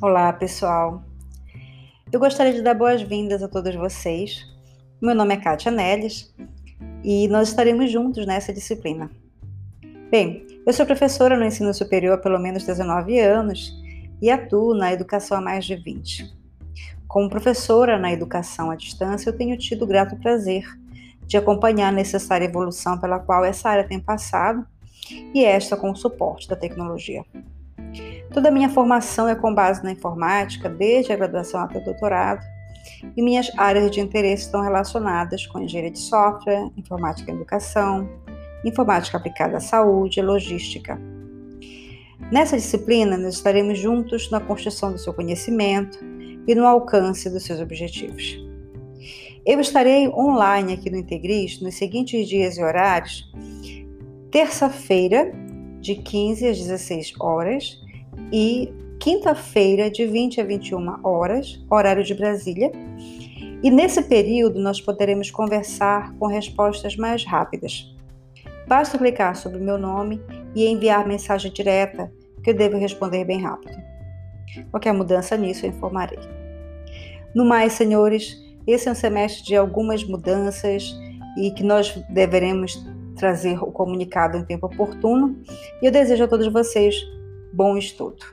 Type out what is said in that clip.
Olá, pessoal. Eu gostaria de dar boas-vindas a todos vocês. Meu nome é Kátia Neles e nós estaremos juntos nessa disciplina. Bem, eu sou professora no ensino superior há pelo menos 19 anos e atuo na educação há mais de 20. Como professora na educação à distância, eu tenho tido o grato prazer de acompanhar a necessária evolução pela qual essa área tem passado e esta com o suporte da tecnologia. Toda a minha formação é com base na informática, desde a graduação até o doutorado, e minhas áreas de interesse estão relacionadas com engenharia de software, informática em educação, informática aplicada à saúde e logística. Nessa disciplina, nós estaremos juntos na construção do seu conhecimento e no alcance dos seus objetivos. Eu estarei online aqui no Integris nos seguintes dias e horários: terça-feira, de 15 às 16 horas, e quinta-feira, de 20 a 21 horas, horário de Brasília. E nesse período nós poderemos conversar com respostas mais rápidas. Basta clicar sobre o meu nome e enviar mensagem direta que eu devo responder bem rápido. Qualquer mudança nisso eu informarei. No mais, senhores, esse é um semestre de algumas mudanças e que nós deveremos trazer o comunicado em tempo oportuno. E eu desejo a todos vocês Bom estudo!